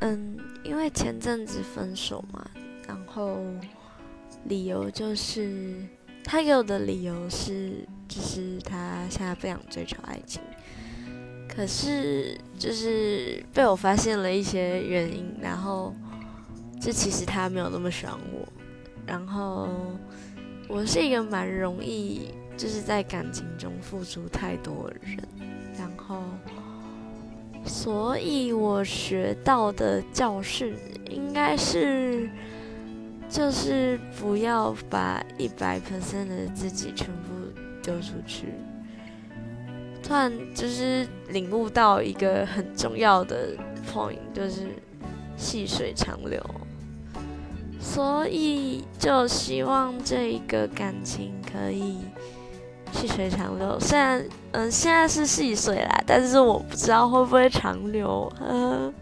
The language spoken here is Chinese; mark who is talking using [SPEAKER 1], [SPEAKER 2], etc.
[SPEAKER 1] 嗯，因为前阵子分手嘛，然后理由就是他给我的理由是，就是他现在不想追求爱情，可是就是被我发现了一些原因，然后这其实他没有那么喜欢我，然后我是一个蛮容易就是在感情中付出太多的人，然后。所以我学到的教训应该是，就是不要把一百 percent 的自己全部丢出去。突然就是领悟到一个很重要的 point，就是细水长流。所以就希望这一个感情可以。细水长流，虽然嗯现在是细水啦，但是我不知道会不会长流，嗯。